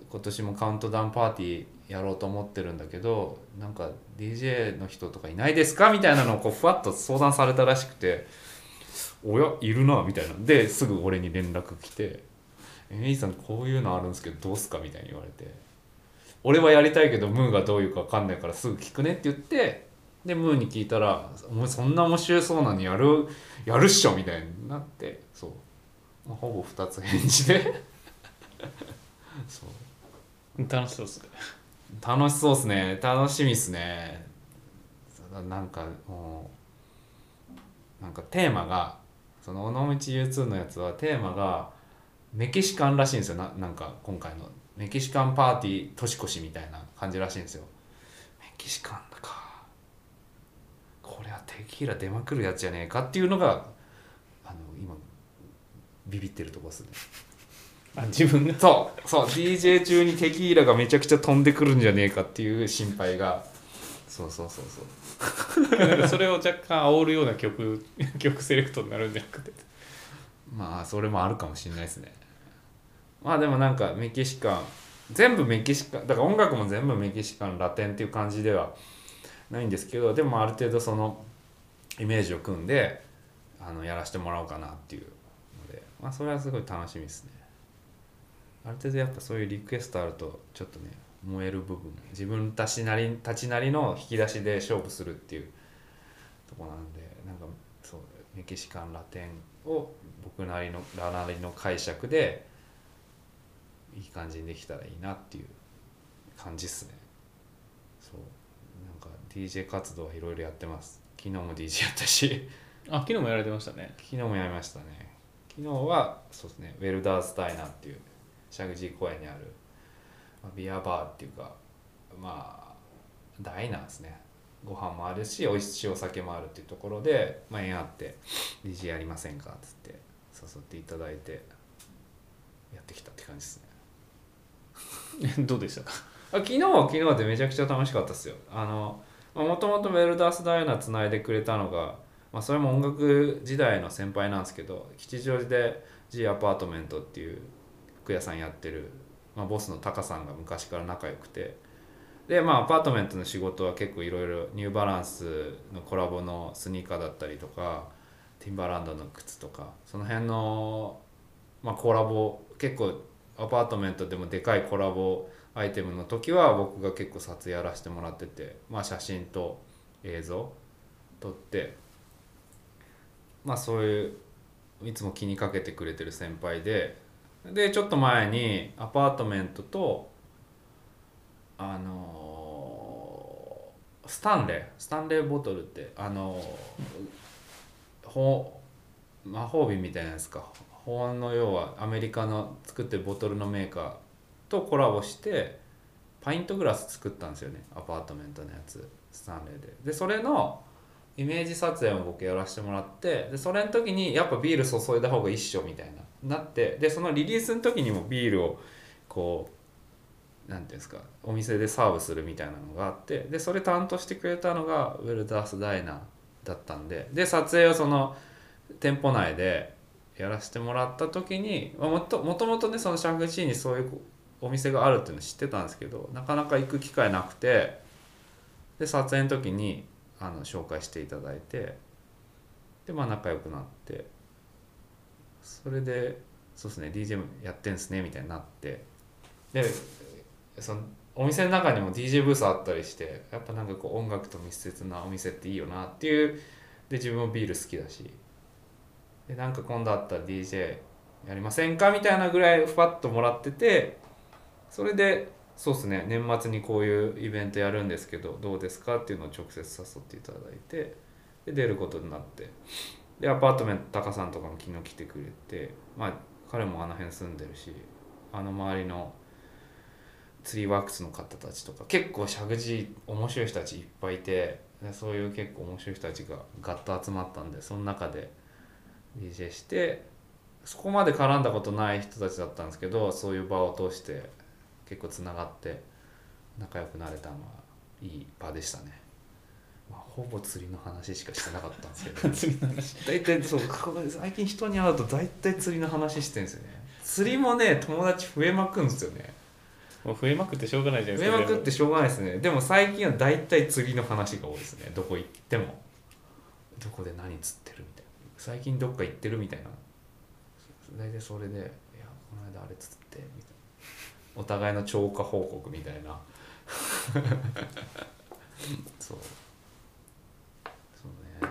今年もカウントダウンパーティーやろうと思ってるんだけどなんか DJ の人とかいないですかみたいなのをこうふわっと相談されたらしくて「おやいるな」みたいな。ですぐ俺に連絡来て「えいさんこういうのあるんですけどどうすか?」みたいに言われて「俺はやりたいけどムーがどういうか分かんないからすぐ聞くね」って言ってでムーに聞いたら「お前そんな面白そうなのにやるやるっしょ」みたいになって。そう、まあ、ほぼ2つ返事で。そう。楽しそうですね。楽しそうっすね。楽しみっすね。なんかもうなんかテーマがその尾道 U2 のやつはテーマがメキシカンらしいんですよ。ななんか今回の。メキシカンパーティー年越しみたいな感じらしいんですよ。メキシカンだか。これはテキーラ出まくるやつじゃねえかっていうのがあの今ビビってるとこですね。あ自分が？そう。そう。DJ 中にテキーラがめちゃくちゃ飛んでくるんじゃねえかっていう心配が。そうそうそうそう なんかそれを若干煽るような曲 曲セレクトになるんじゃなくて。まあそれもあるかもしれないですね。まあでもなんかメキシカン全部メキシカンだから音楽も全部メキシカンラテンっていう感じではないんですけどでもある程度そのイメージを組んであのやらせてもらおうかなっていうのでまあそれはすごい楽しみですね。ある程度やっぱそういうリクエストあるとちょっとね燃える部分。自分たちなりたちなりの引き出しで勝負するっていう。とこなんでなんかそうメキシカンラテンを僕なりのらなりの解釈でいい感じにできたらいいなっていう感じっすね。そう。なんか DJ 活動はいろいろやってます。昨日も DJ やったし。あ昨日もやられてましたね。昨日もやりましたね。昨日はそうですねウェルダースダイナーっていう石神井公園にある、まあ、ビアバーっていうかまあダイナーですね。ご飯もあるし美味しいお酒もあるっていうところで、まあ、縁あって DJ やりませんかっつって誘っていただいてやってきたって感じですね。どうでしたか？あ昨日は昨日でめちゃくちゃ楽しかったですよ。あのもともとウェルダースダイナーつないでくれたのが、まあ、それも音楽時代の先輩なんですけど吉祥寺で G アパートメントっていう服屋さんやってる、まあ、ボスのタカさんが昔から仲良くて。でまあアパートメントの仕事は結構いろいろニューバランスのコラボのスニーカーだったりとかティンバランドの靴とかその辺の、まあ、コラボ結構アパートメントでもでかいコラボアイテムの時は僕が結構撮影やらせてもらってて、まあ、写真と映像撮ってまあそういういつも気にかけてくれてる先輩ででちょっと前にアパートメントとあのースタンレースタンレーボトルってあのーほ魔法瓶みたいなやつか。保温の要はアメリカの作ってるボトルのメーカーとコラボしてパイントグラス作ったんですよねアパートメントのやつスタンレーで。でそれのイメージ撮影を僕やらせてもらってでそれの時にやっぱビール注いだ方が一緒みたいな。なってでそのリリースの時にもビールをこうなんていうんですかお店でサーブするみたいなのがあってでそれ担当してくれたのがウェルダースダイナーだったんでで撮影をその店舗内でやらせてもらった時にまあもともともとねそのシャングチーにそういうお店があるっていうの知ってたんですけどなかなか行く機会なくてで撮影の時にあの紹介していただいてでまあ仲良くなってそれでそうですね DJ やってんすねみたいになって。でそのお店の中にも DJ ブースあったりしてやっぱなんかこう音楽と密接なお店っていいよなっていう。で自分もビール好きだし。でなんか今度あったら DJ やりませんかみたいなぐらいふわっともらっててそれでそうですね年末にこういうイベントやるんですけどどうですかっていうのを直接誘っていただいてで出ることになって。でアパートメントタカさんとかも昨日来てくれてまあ彼もあの辺住んでるしあの周りのツリーワークスの方たちとか結構石神面白い人たちいっぱいいてでそういう結構面白い人たちがガッと集まったんでその中で DJ してそこまで絡んだことない人たちだったんですけどそういう場を通して結構つながって仲良くなれたのはいい場でしたね、まあ、ほぼ釣りの話しかしてなかったんですけど。次の話。大体そう最近人に会うと大体釣りの話してるんですよね。釣りもね友達増えまくんですよね。もう増えまくってしょうがないじゃない増えですかまくってしょうがないですね。でも最近は大体釣りの話が多いですね。どこ行っても。どこで何釣ってるみたいな。最近どっか行ってるみたいな。大体それで「いやこの間あれ釣って」みたいな。お互いの超過報告みたいな。そうね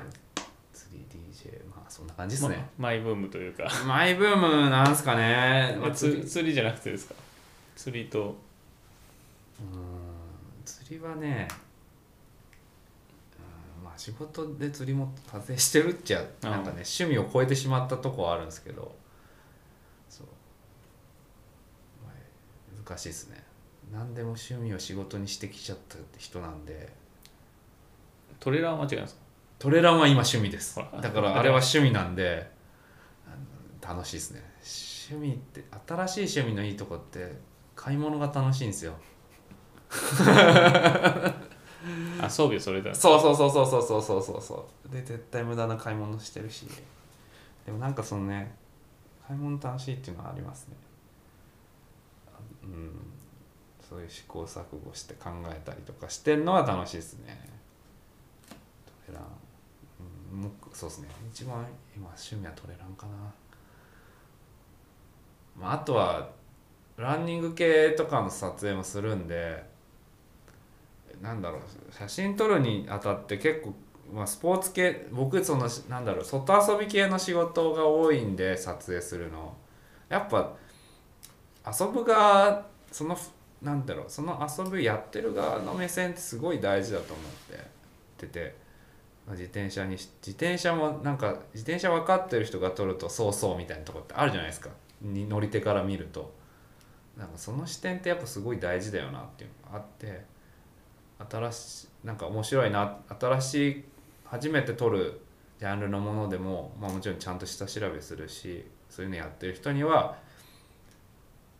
釣り DJ まあそんな感じですね、まマイブームというか、マイブームなんすかね、まあ、釣りつ釣りじゃなくてですか？釣りと。うーん釣りはねうんまあ仕事で釣りも達成してるっちゃうんなんかね趣味を超えてしまったとこはあるんですけどそう、まあ難しいですね。何でも趣味を仕事にしてきちゃったって人なんで。トレーラーは間違いないですか？トレランは今趣味です。だからあれは趣味なんで楽しいですね。趣味って新しい趣味のいいとこって買い物が楽しいんですよ。あ装備をそれだそうそうそうそうそうそうそうそうそう。で絶対無駄な買い物してるし。でもなんかそのね買い物楽しいっていうのはありますね。あうん。そういう試行錯誤して考えたりとかしてるのは楽しいですね。トレラン、うん、もそうですね。一番今趣味はトレランかな。まああとはランニング系とかの撮影もするんでなんだろう写真撮るにあたって結構、まあ、スポーツ系僕そのなんだろう外遊び系の仕事が多いんで撮影するの。やっぱ遊ぶ側そのなんだろうその遊びやってる側の目線ってすごい大事だと思っててて。自転車に自転車もなんか自転車分かってる人が撮るとそうそうみたいなとこってあるじゃないですか。に乗り手から見ると。なんかその視点ってやっぱすごい大事だよなっていうのがあって新しいなんか面白いな新しい初めて撮るジャンルのものでも、まあ、もちろんちゃんと下調べするしそういうのやってる人には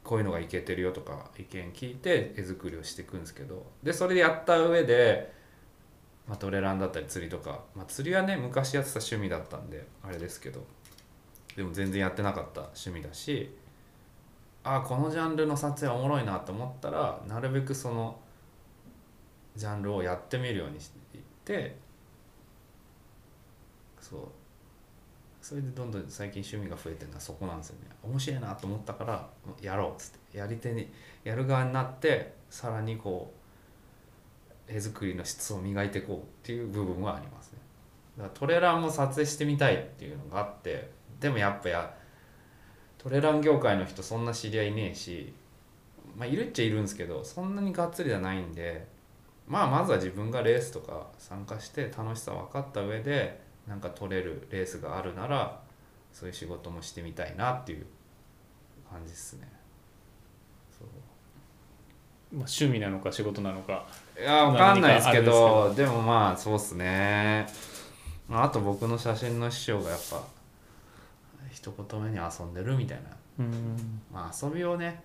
こういうのがいけてるよとか意見聞いて絵作りをしていくんですけどでそれでやった上で、まあ、トレランだったり釣りとか、まあ、釣りはね昔やってた趣味だったんであれですけど。でも全然やってなかった趣味だしああこのジャンルの撮影おもろいなと思ったらなるべくそのジャンルをやってみるようにしていってそう。それでどんどん最近趣味が増えてるのはそこなんですよね。面白いなと思ったからやろうっつって。やり手にやる側になってさらにこう絵作りの質を磨いていこうっていう部分はありますね。だからトレランも撮影してみたいっていうのがあってでもやっぱやトレラン業界の人そんな知り合いねえしまあいるっちゃいるんですけどそんなにがっつりじゃないんでまあまずは自分がレースとか参加して楽しさ分かった上でなんか取れるレースがあるならそういう仕事もしてみたいなっていう感じですね、趣味なのか仕事なのか。いやわかんないですけどでもまあそうっすね。まああと僕の写真の師匠がやっぱ一言目に遊んでるみたいな。うん。まあ遊びをね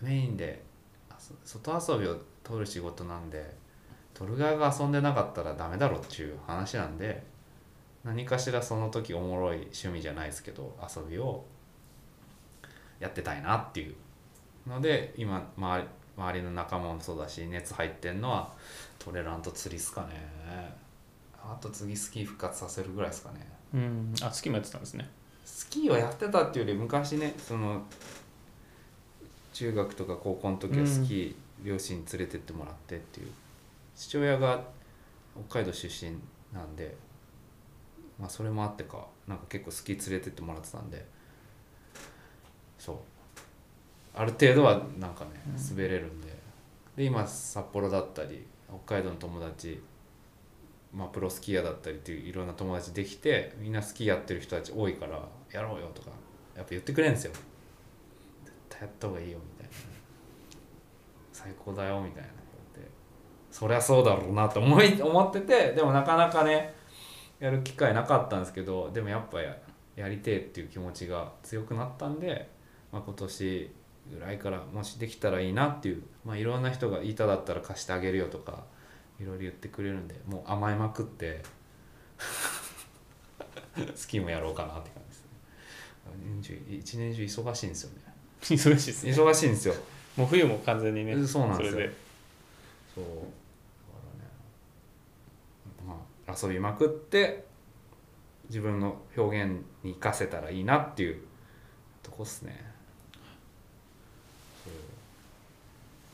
メインで遊外遊びを取る仕事なんで取る側が遊んでなかったらダメだろっていう話なんで何かしらその時おもろい趣味じゃないですけど遊びをやってたいなっていうので今周り周りの仲間もそうだし熱入ってんのはトレランと釣りっすかね。あと次スキー復活させるぐらいですかね。うん。あ好きもやってたんですね。スキーはやってたっていうより昔ねその中学とか高校の時はスキー、両親に連れてってもらってっていう。父親が北海道出身なんでまあそれもあってかなんか結構スキー連れてってもらってたんでそうある程度はなんかね滑れるんで、で今札幌だったり北海道の友達まあ、プロスキーヤーだったりっていういろんな友達できてみんなスキーやってる人たち多いからやろうよとかやっぱ言ってくれるんですよ。絶対やった方がいいよみたいな。最高だよみたいな。言ってそりゃそうだろうなと思い思っててでもなかなかねやる機会なかったんですけどでもやっぱややりてえっていう気持ちが強くなったんで、まあ、今年ぐらいからもしできたらいいなっていう、まあ、いろんな人が板だったら貸してあげるよとかいろいろ言ってくれるんでもう甘えまくって スキーもやろうかなって感じですね。年中一年中忙しいんですよね。忙しいですね。忙しいんですよ。もう冬も完全にねそうなんですよ。それで。そうだからねまあ遊びまくって自分の表現に生かせたらいいなっていうとこっすねそう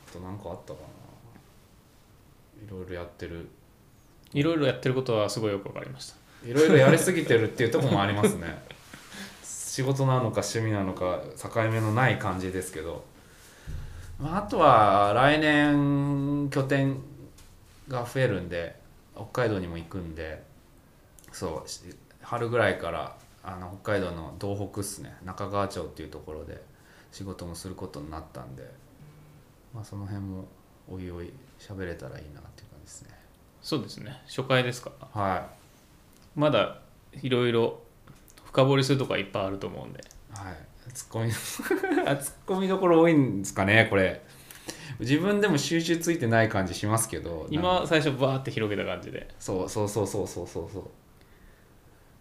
あと何かあったかな。いろいろやってる。いろいろやってることはすごいよくわかりました。いろいろやりすぎてるっていうところもありますね。仕事なのか趣味なのか境目のない感じですけど、まあ、あとは来年拠点が増えるんで北海道にも行くんでそうし春ぐらいからあの北海道の道北っすね。中川町っていうところで仕事もすることになったんで、まあ、その辺もおいおい喋れたらいいなっていう感じですね。そうですね。初回ですか？はい。まだいろいろ深掘りするとこはいっぱいあると思うんで。はい、ツッコミツッコミどころ多いんですかねこれ。自分でも収集ついてない感じしますけど今最初バーって広げた感じで。そうそうそうそうそうそうそ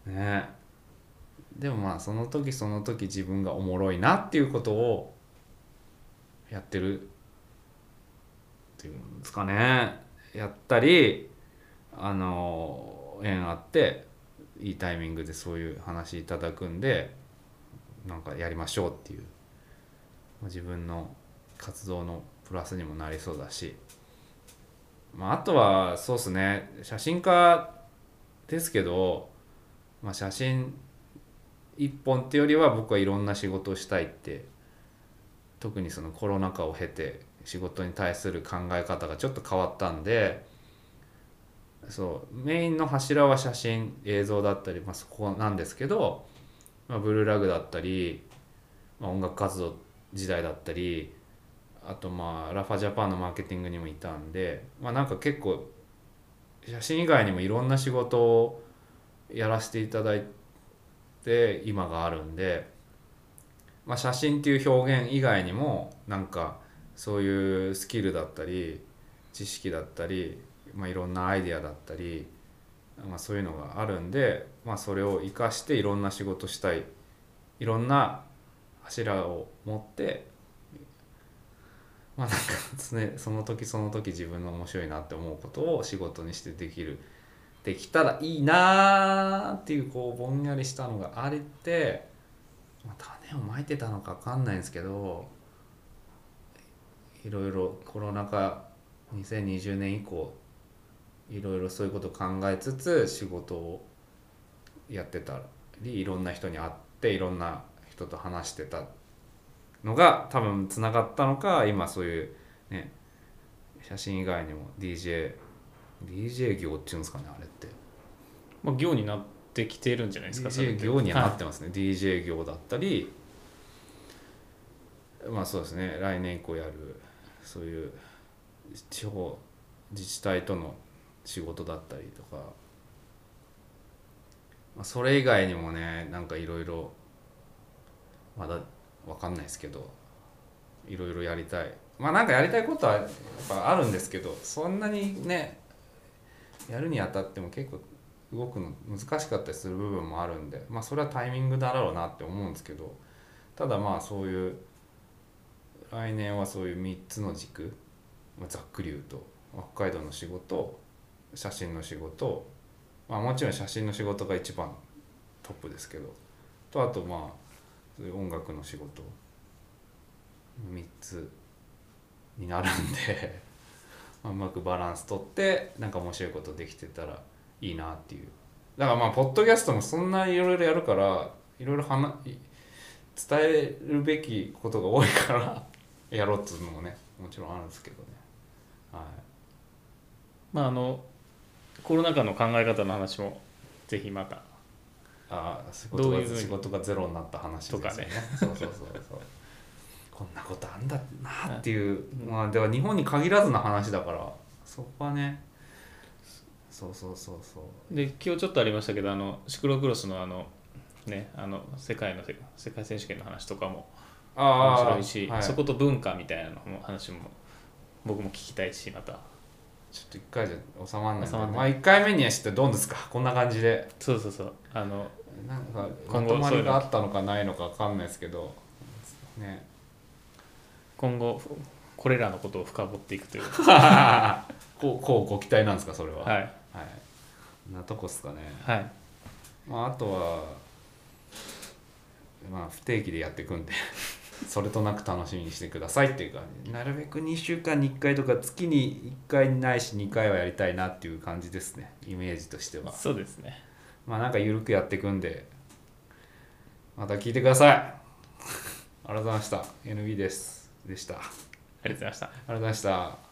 う。ね。でもまあその時その時自分がおもろいなっていうことをやってるっていうんですかね。やったりあの縁あっていいタイミングでそういう話いただくんでなんかやりましょうっていう自分の活動のプラスにもなりそうだし、まあ、あとはそうですね写真家ですけど、まあ、写真一本っていうよりは僕はいろんな仕事をしたいって特にそのコロナ禍を経て仕事に対する考え方がちょっと変わったんでそうメインの柱は写真映像だったり、まあ、そこなんですけど、まあ、ブルーラグだったり、まあ、音楽活動時代だったりあとまあラファジャパンのマーケティングにもいたんで、まあ、なんか結構写真以外にもいろんな仕事をやらせていただいて今があるんで、まあ、写真っていう表現以外にもなんかそういうスキルだったり知識だったり、まあ、いろんなアイデアだったり、まあ、そういうのがあるんで、まあ、それを生かしていろんな仕事したい。いろんな柱を持ってまあなんか常その時その時自分の面白いなって思うことを仕事にしてできるできたらいいなーっていうこうぼんやりしたのがあれって、まあ、種をまいてたのか分かんないんですけどいろいろコロナ禍2020年以降いろいろそういうことを考えつつ仕事をやってたりいろんな人に会っていろんな人と話してたのが多分つながったのか今そういうね写真以外にも DJ DJ 業っていうんですかねあれって。まあ、業になってきてるんじゃないですか DJ て業にはなはいってますね、DJ 業だったりまあそうですね来年以降やるそういう地方自治体との仕事だったりとか、まあ、それ以外にもねなんかいろいろまだわかんないですけどいろいろやりたい。まあなんかやりたいことはやっぱあるんですけどそんなにねやるにあたっても結構動くの難しかったりする部分もあるんでまあそれはタイミングだろうなって思うんですけどただまあそういう来年はそういう3つの軸、まあ、ざっくり言うと北海道の仕事写真の仕事まあもちろん写真の仕事が一番トップですけどとあとまあそういう音楽の仕事3つになるんで、まあ、うまくバランス取ってなんか面白いことできてたらいいなっていう。だからまあポッドキャストもそんないろいろやるからいろいろ話伝えるべきことが多いからやろうっていうのもねもちろんあるんですけどね。はい。まああのコロナ禍の考え方の話もぜひまたああ仕仕事がゼロになった話ですよね。とかね。そうそうそうそう。こんなことあんだなっていう、まあでは日本に限らずの話だからそこはねそうそうそうそう。で今日ちょっとありましたけどあのシクロクロスのあのねあの世界のせ世界選手権の話とかも面あ白いし、はい、そこと文化みたいなのも話も僕も聞きたいしまた。ちょっと一回じゃ収まんないまあ一回目にはしてどうですか？こんな感じで。そうそうそう。あのなんかまとまりがあったのかないのかわかんないですけどね。今後これらのことを深掘っていくという。こうこうご期待なんですかそれは？はい。はい。なとこっすかね。はい。まああとはまあ不定期でやっていくんでそれとなく楽しみにしてくださいっていう感じ。なるべく2週間に1回とか月に1回ないし2回はやりたいなっていう感じですね。イメージとしては。そうですね。まあなんか緩くやっていくんで。また聞いてください。ありがとうございました。NB です。でした。ありありがとうございました。がとうございました